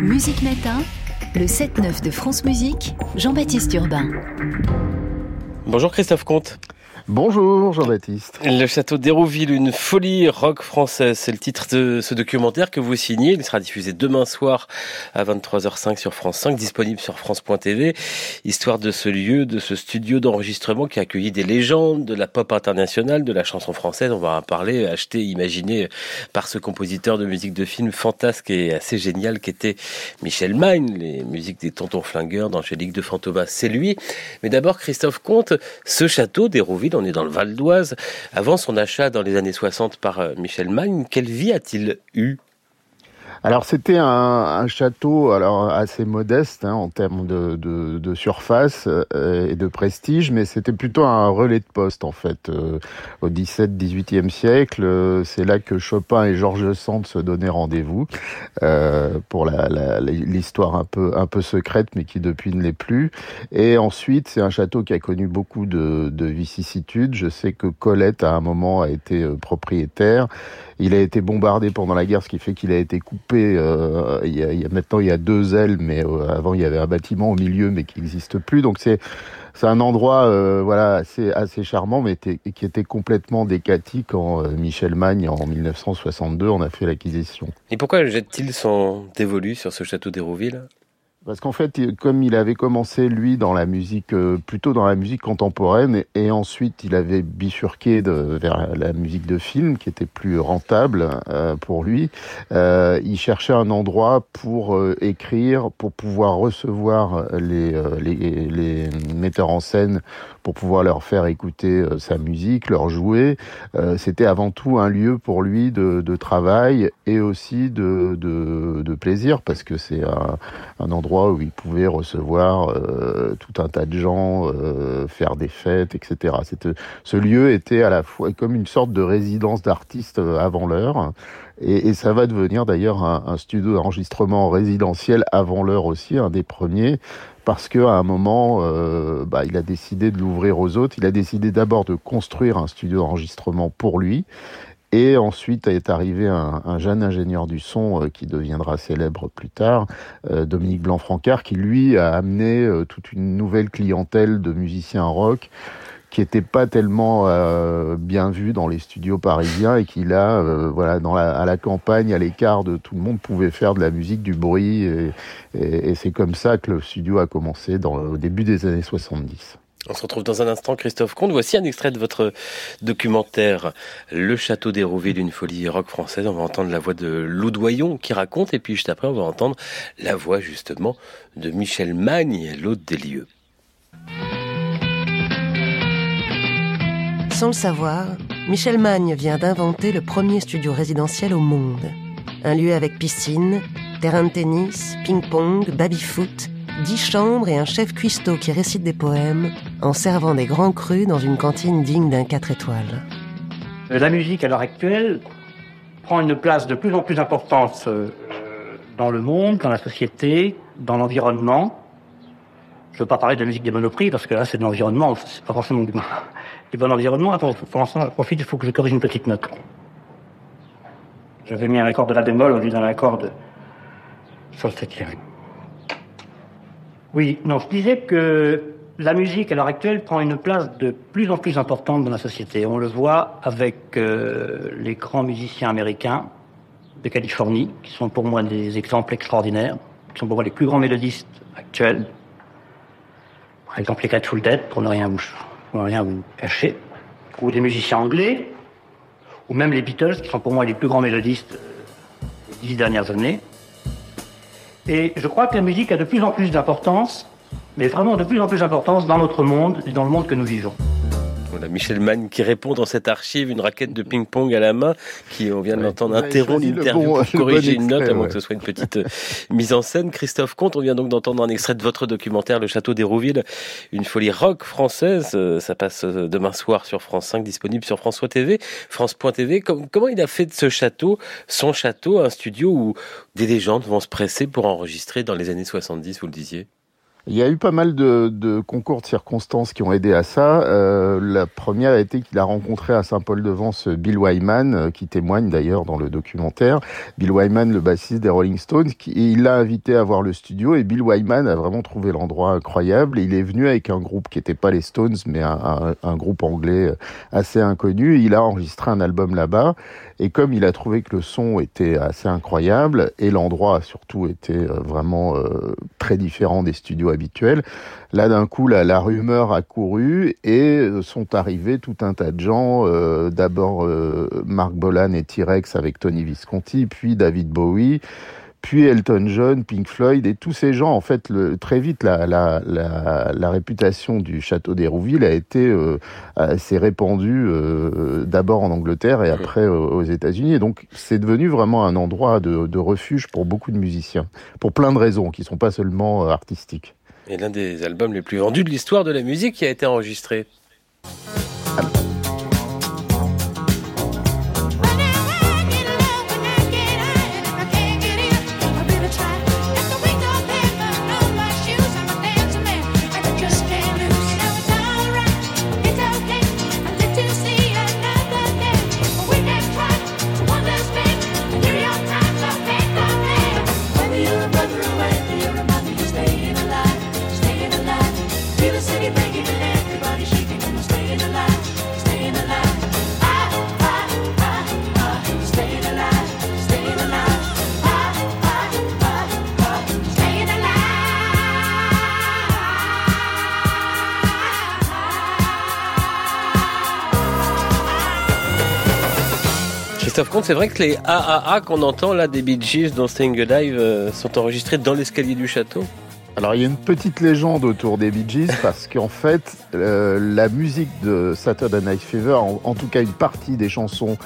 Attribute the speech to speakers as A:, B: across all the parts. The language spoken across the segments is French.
A: Musique Matin, le 7-9 de France Musique, Jean-Baptiste Urbain.
B: Bonjour Christophe Comte.
C: Bonjour Jean-Baptiste.
B: Le château d'Hérouville, une folie rock française, c'est le titre de ce documentaire que vous signez. Il sera diffusé demain soir à 23h05 sur France 5, disponible sur France.tv. Histoire de ce lieu, de ce studio d'enregistrement qui a accueilli des légendes de la pop internationale, de la chanson française. On va en parler, acheté, imaginé par ce compositeur de musique de film fantasque et assez génial qui était Michel Magne, les musiques des Tontons Flingueurs d'Angélique de Fantômas. C'est lui. Mais d'abord, Christophe Comte, ce château d'Hérouville, on est dans le Val d'Oise. Avant son achat dans les années 60 par euh, Michel Magne, quelle vie a-t-il eu?
C: Alors c'était un, château alors assez modeste hein, en termes de, surface euh, et de prestige, mais c'était plutôt un relais de poste en fait. Euh, au 17-18e siècle, euh, c'est là que Chopin et Georges Sand se donnaient rendez-vous pour l'histoire un peu un peu secrète, mais qui depuis ne l'est plus. Et ensuite, c'est un château qui a connu beaucoup de, de vicissitudes. Je sais que Colette à un moment a été propriétaire. Il a été bombardé pendant la guerre, ce qui fait qu'il a été coupé. Euh, il, y a, maintenant il y a deux ailes, mais euh, avant il y avait un bâtiment au milieu, mais qui n'existe plus. Donc c'est un endroit euh, voilà assez assez charmant, mais qui était complètement décati quand Michel Magne en 1962 en a fait l'acquisition.
B: Et pourquoi jette-t-il son dévolu sur ce château d'Hérouville?
C: Parce qu'en fait, comme il avait commencé lui dans la musique, euh, plutôt dans la musique contemporaine, et, ensuite il avait bifurqué vers la musique de film, qui était plus rentable euh, pour lui. Euh, il cherchait un endroit pour euh, écrire, pour pouvoir recevoir les, les, les, metteurs en scène, pour pouvoir leur faire écouter sa musique, leur jouer. C'était avant tout un lieu pour lui de, de travail et aussi de, de, de plaisir, parce que c'est un, un endroit où il pouvait recevoir euh, tout un tas de gens, euh, faire des fêtes, etc. ce lieu était à la fois comme une sorte de résidence d'artistes euh, avant l'heure. Et, ça va devenir d'ailleurs un, studio d'enregistrement résidentiel avant l'heure aussi, un des premiers, parce qu'à un moment, bah, il a décidé de l'ouvrir aux autres. Il a décidé d'abord de construire un studio d'enregistrement pour lui, et ensuite est arrivé un, un jeune ingénieur du son euh, qui deviendra célèbre plus tard, euh, Dominique Blanc-Francard, qui lui a amené euh, toute une nouvelle clientèle de musiciens rock qui n'était pas tellement bien vu dans les studios parisiens et qui là, voilà, dans la, à la campagne, à l'écart de tout le monde, pouvait faire de la musique, du bruit. Et, c'est comme ça que le studio a commencé dans, au début des années 70.
B: On se retrouve dans un instant, Christophe Comte. Voici un extrait de votre documentaire Le Château d'Hérouville d'une folie rock française. On va entendre la voix de Lou Doyon qui raconte, et puis juste après, on va entendre la voix justement de Michel Magne, l'hôte des lieux.
D: Sans le savoir, Michel Magne vient d'inventer le premier studio résidentiel au monde. Un lieu avec piscine, terrain de tennis, ping-pong, baby-foot dix chambres et un chef cuistot qui récite des poèmes en servant des grands crus dans une cantine digne d'un 4 étoiles.
E: La musique à l'heure actuelle prend une place de plus en plus importante euh, dans le monde, dans la société, dans l'environnement. Je ne veux pas parler de la musique des monoprix parce que là c'est de l'environnement, c'est pas forcément du, bon environnement. Pour, pour l'instant, profite, il faut que je corrige une petite note. J'avais mis un accord de la bémol au lieu d'un accord de septième. Oui, non, je disais que la musique à l'heure actuelle prend une place de plus en plus importante dans la société. On le voit avec euh, les grands musiciens américains de Californie, qui sont pour moi des exemples extraordinaires, qui sont pour moi les plus grands mélodistes actuels. Les Grateful Dead, pour ne rien vous, pour ne rien vous cacher, ou des musiciens anglais, ou même les Beatles, qui sont pour moi les plus grands mélodistes euh, des dix dernières années. Et je crois que la musique a de plus en plus d'importance, mais vraiment de plus en plus d'importance dans notre monde et dans le monde que nous vivons.
B: Voilà, Michel Mann qui répond dans cette archive, une raquette de ping-pong à la main, qui, on vient de l'entendre, interrompt l'interview pour corriger une note, avant que ce soit une petite euh, mise en scène. Christophe Comte, on vient donc d'entendre un extrait de votre documentaire, Le Château d'Hérouville, une folie rock française. Euh, ça passe euh, demain soir sur France 5, disponible sur François TV, France.tv. Comment il a fait de ce château, son château, un studio où des légendes vont se presser pour enregistrer dans les années 70, vous le disiez?
C: Il y a eu pas mal de, concours de circonstances qui ont aidé à ça. Euh, la première a été qu'il a rencontré à Saint-Paul-de-Vence Bill Wyman, euh, qui témoigne d'ailleurs dans le documentaire. Bill Wyman, le bassiste des Rolling Stones, qui, il l'a invité à voir le studio et Bill Wyman a vraiment trouvé l'endroit incroyable. Il est venu avec un groupe qui n'était pas les Stones, mais un, groupe anglais assez inconnu. Il a enregistré un album là-bas. Et comme il a trouvé que le son était assez incroyable et l'endroit surtout était euh, vraiment euh, très différent des studios habituels, là d'un coup la, la, rumeur a couru et euh, sont arrivés tout un tas de gens. Euh, D'abord euh, Marc Bolan et T-Rex avec Tony Visconti, puis David Bowie puis Elton John, Pink Floyd et tous ces gens, en fait, le, très vite, la, la, la, la, réputation du château d'Hérouville a été euh, assez répandue euh, d'abord en Angleterre et après euh, aux États-Unis. Et donc, c'est devenu vraiment un endroit de, de, refuge pour beaucoup de musiciens, pour plein de raisons qui ne sont pas seulement artistiques.
B: Et l'un des albums les plus vendus de l'histoire de la musique qui a été enregistré. Christophe Comte, c'est vrai que les AAA qu'on entend là des Bee Gees dans Staying Alive euh, sont enregistrés dans l'escalier du château
C: alors il y a une petite légende autour des Bee Gees parce qu'en fait euh, la musique de Saturday Night Fever, en, en, tout cas une partie des chansons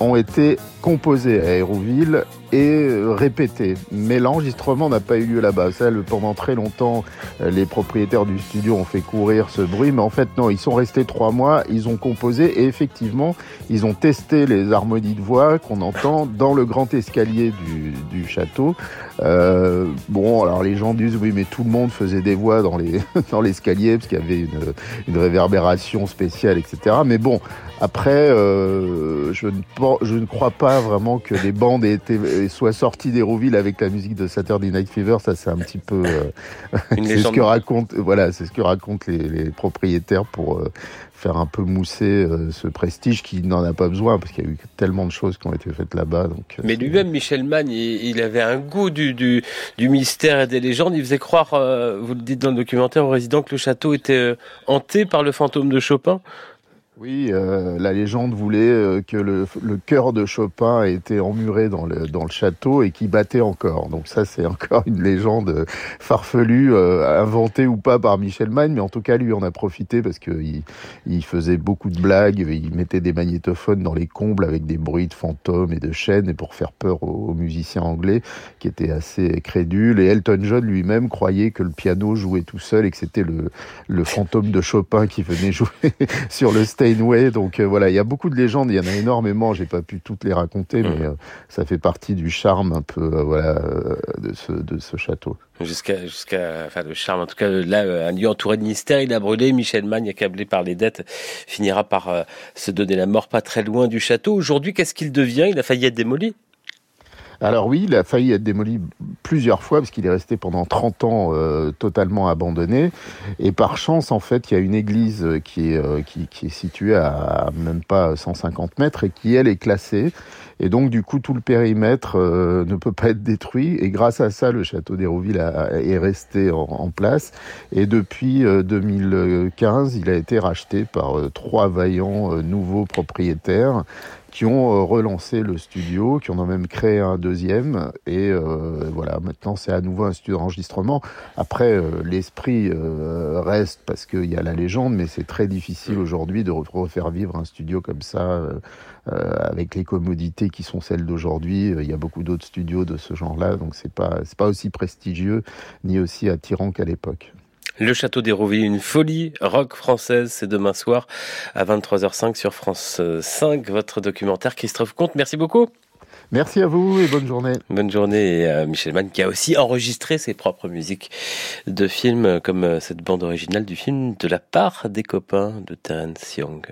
C: ont été composées à Aéroville et répétées. Mais l'enregistrement n'a pas eu lieu là-bas. Pendant très longtemps, les propriétaires du studio ont fait courir ce bruit, mais en fait non, ils sont restés trois mois, ils ont composé et effectivement, ils ont testé les harmonies de voix qu'on entend dans le grand escalier du, du château. Euh, bon, alors les gens disent oui, mais tout le monde faisait des voix dans les dans l'escalier parce qu'il y avait une, une réverbération spéciale, etc. Mais bon, après, euh, je, ne, je ne crois pas vraiment que les bandes aient été, soient sorties d'Hérouville avec la musique de Saturday Night Fever. Ça, c'est un petit peu. Euh, c'est ce que raconte, voilà, c'est ce que racontent les, les propriétaires pour euh, faire un peu mousser euh, ce prestige qui n'en a pas besoin parce qu'il y a eu tellement de choses qui ont été faites là-bas. Donc,
B: Mais lui-même, Michel Magne, il, il, avait un goût du, du, du, mystère et des légendes. Il faisait croire, vous le dites dans le documentaire, aux résidents que le château était hanté par le fantôme de Chopin.
C: Oui, euh, la légende voulait euh, que le, le cœur de Chopin était emmuré dans le, dans le château et qui battait encore. Donc ça, c'est encore une légende farfelue, euh, inventée ou pas par Michel Magne, mais en tout cas, lui en a profité parce qu'il il faisait beaucoup de blagues, il mettait des magnétophones dans les combles avec des bruits de fantômes et de chaînes et pour faire peur aux, aux musiciens anglais qui étaient assez crédules. Et Elton John lui-même croyait que le piano jouait tout seul et que c'était le, le fantôme de Chopin qui venait jouer sur le stage Steinway. Donc euh, voilà, il y a beaucoup de légendes, il y en a énormément. J'ai pas pu toutes les raconter, mais euh, ça fait partie du charme un peu euh, voilà de ce de ce château.
B: Jusqu'à jusqu'à enfin le charme. En tout cas, là, un lieu entouré de mystères, il a brûlé. Michel Magne, accablé par les dettes, finira par se donner la mort pas très loin du château. Aujourd'hui, qu'est-ce qu'il devient? Il a failli être démoli?
C: Alors oui, il a failli être démoli plusieurs fois parce qu'il est resté pendant 30 ans euh, totalement abandonné. Et par chance, en fait, il y a une église qui est, euh, qui, est située à même pas 150 mètres et qui, elle, est classée. Et donc, du coup, tout le périmètre euh, ne peut pas être détruit. Et grâce à ça, le château d'Hérouville est resté en, place. Et depuis 2015, il a été racheté par trois vaillants nouveaux propriétaires qui ont relancé le studio, qui en ont même créé un deuxième. Et euh, voilà, maintenant c'est à nouveau un studio d'enregistrement. Après, euh, l'esprit euh, reste parce qu'il y a la légende, mais c'est très difficile aujourd'hui de refaire vivre un studio comme ça. avec les commodités qui sont celles d'aujourd'hui, il y a beaucoup d'autres studios de ce genre-là, donc c'est pas pas aussi prestigieux ni aussi attirant qu'à l'époque.
B: Le Château d'Hérouville, une folie rock française, c'est demain soir à 23h05 sur France 5. Votre documentaire, Christophe Comte, merci beaucoup.
C: Merci à vous et bonne journée.
B: Bonne journée et à Michel Mann qui a aussi enregistré ses propres musiques de films comme cette bande originale du film De la part des copains de Terence Young.